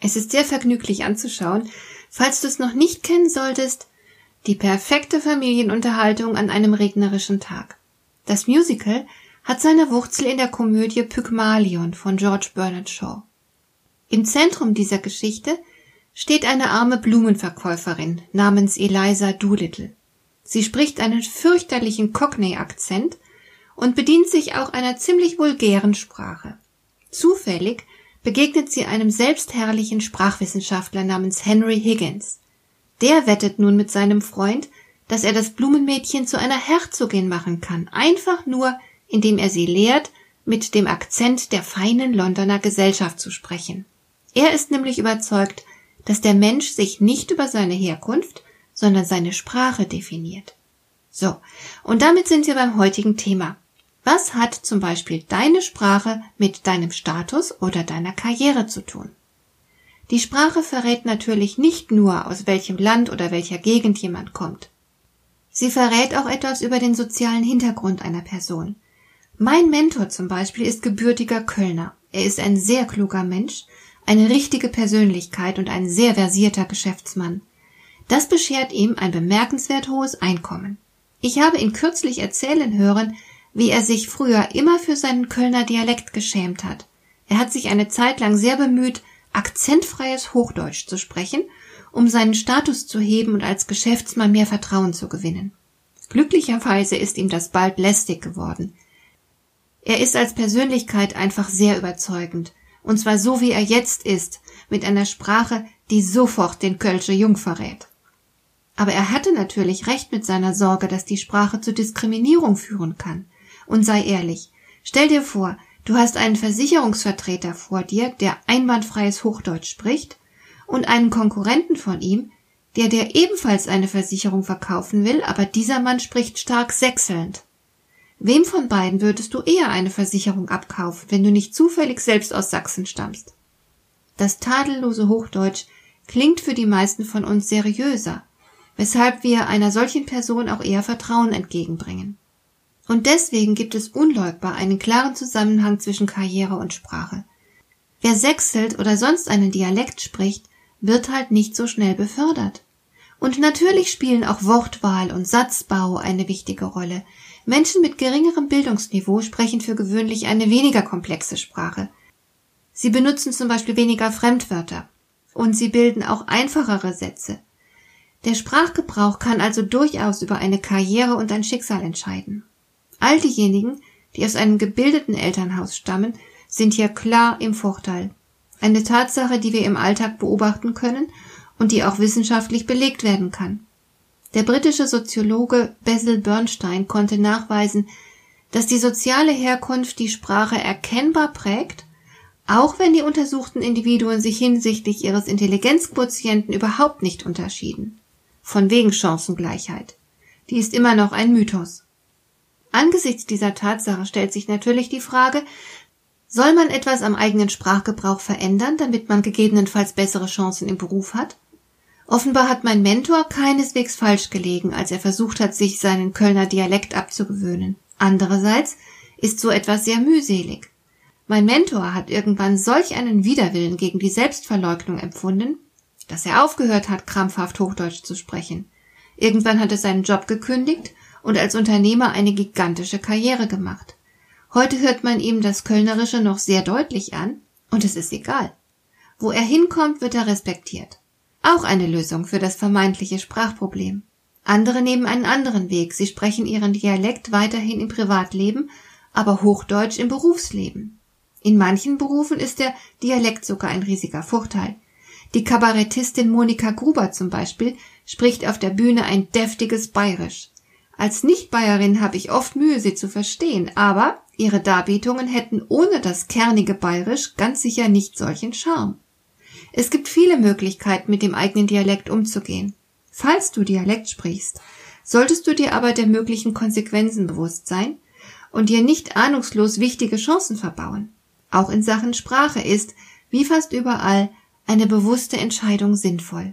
Es ist sehr vergnüglich anzuschauen. Falls du es noch nicht kennen solltest, die perfekte Familienunterhaltung an einem regnerischen Tag. Das Musical hat seine Wurzel in der Komödie Pygmalion von George Bernard Shaw. Im Zentrum dieser Geschichte steht eine arme Blumenverkäuferin namens Eliza Doolittle. Sie spricht einen fürchterlichen Cockney-Akzent und bedient sich auch einer ziemlich vulgären Sprache. Zufällig begegnet sie einem selbstherrlichen Sprachwissenschaftler namens Henry Higgins. Der wettet nun mit seinem Freund, dass er das Blumenmädchen zu einer Herzogin machen kann, einfach nur, indem er sie lehrt, mit dem Akzent der feinen Londoner Gesellschaft zu sprechen. Er ist nämlich überzeugt, dass der Mensch sich nicht über seine Herkunft, sondern seine Sprache definiert. So, und damit sind wir beim heutigen Thema. Was hat zum Beispiel deine Sprache mit deinem Status oder deiner Karriere zu tun? Die Sprache verrät natürlich nicht nur, aus welchem Land oder welcher Gegend jemand kommt. Sie verrät auch etwas über den sozialen Hintergrund einer Person. Mein Mentor zum Beispiel ist gebürtiger Kölner. Er ist ein sehr kluger Mensch, eine richtige Persönlichkeit und ein sehr versierter Geschäftsmann. Das beschert ihm ein bemerkenswert hohes Einkommen. Ich habe ihn kürzlich erzählen hören, wie er sich früher immer für seinen Kölner Dialekt geschämt hat. Er hat sich eine Zeit lang sehr bemüht, akzentfreies Hochdeutsch zu sprechen, um seinen Status zu heben und als Geschäftsmann mehr Vertrauen zu gewinnen. Glücklicherweise ist ihm das bald lästig geworden. Er ist als Persönlichkeit einfach sehr überzeugend, und zwar so wie er jetzt ist, mit einer Sprache, die sofort den Kölsche Jung verrät. Aber er hatte natürlich recht mit seiner Sorge, dass die Sprache zu Diskriminierung führen kann. Und sei ehrlich. Stell dir vor, du hast einen Versicherungsvertreter vor dir, der einwandfreies Hochdeutsch spricht, und einen Konkurrenten von ihm, der dir ebenfalls eine Versicherung verkaufen will, aber dieser Mann spricht stark sächselnd. Wem von beiden würdest du eher eine Versicherung abkaufen, wenn du nicht zufällig selbst aus Sachsen stammst? Das tadellose Hochdeutsch klingt für die meisten von uns seriöser, weshalb wir einer solchen Person auch eher Vertrauen entgegenbringen. Und deswegen gibt es unleugbar einen klaren Zusammenhang zwischen Karriere und Sprache. Wer sechselt oder sonst einen Dialekt spricht, wird halt nicht so schnell befördert. Und natürlich spielen auch Wortwahl und Satzbau eine wichtige Rolle. Menschen mit geringerem Bildungsniveau sprechen für gewöhnlich eine weniger komplexe Sprache. Sie benutzen zum Beispiel weniger Fremdwörter. Und sie bilden auch einfachere Sätze. Der Sprachgebrauch kann also durchaus über eine Karriere und ein Schicksal entscheiden. All diejenigen, die aus einem gebildeten Elternhaus stammen, sind hier klar im Vorteil. Eine Tatsache, die wir im Alltag beobachten können und die auch wissenschaftlich belegt werden kann. Der britische Soziologe Basil Bernstein konnte nachweisen, dass die soziale Herkunft die Sprache erkennbar prägt, auch wenn die untersuchten Individuen sich hinsichtlich ihres Intelligenzquotienten überhaupt nicht unterschieden. Von wegen Chancengleichheit. Die ist immer noch ein Mythos. Angesichts dieser Tatsache stellt sich natürlich die Frage, soll man etwas am eigenen Sprachgebrauch verändern, damit man gegebenenfalls bessere Chancen im Beruf hat? Offenbar hat mein Mentor keineswegs falsch gelegen, als er versucht hat, sich seinen Kölner Dialekt abzugewöhnen. Andererseits ist so etwas sehr mühselig. Mein Mentor hat irgendwann solch einen Widerwillen gegen die Selbstverleugnung empfunden, dass er aufgehört hat, krampfhaft Hochdeutsch zu sprechen. Irgendwann hat er seinen Job gekündigt und als Unternehmer eine gigantische Karriere gemacht. Heute hört man ihm das Kölnerische noch sehr deutlich an, und es ist egal. Wo er hinkommt, wird er respektiert. Auch eine Lösung für das vermeintliche Sprachproblem. Andere nehmen einen anderen Weg. Sie sprechen ihren Dialekt weiterhin im Privatleben, aber Hochdeutsch im Berufsleben. In manchen Berufen ist der Dialekt sogar ein riesiger Vorteil. Die Kabarettistin Monika Gruber zum Beispiel spricht auf der Bühne ein deftiges Bayerisch. Als Nicht-Bayerin habe ich oft Mühe, sie zu verstehen, aber ihre Darbietungen hätten ohne das kernige Bayerisch ganz sicher nicht solchen Charme. Es gibt viele Möglichkeiten, mit dem eigenen Dialekt umzugehen. Falls du Dialekt sprichst, solltest du dir aber der möglichen Konsequenzen bewusst sein und dir nicht ahnungslos wichtige Chancen verbauen. Auch in Sachen Sprache ist, wie fast überall, eine bewusste Entscheidung sinnvoll.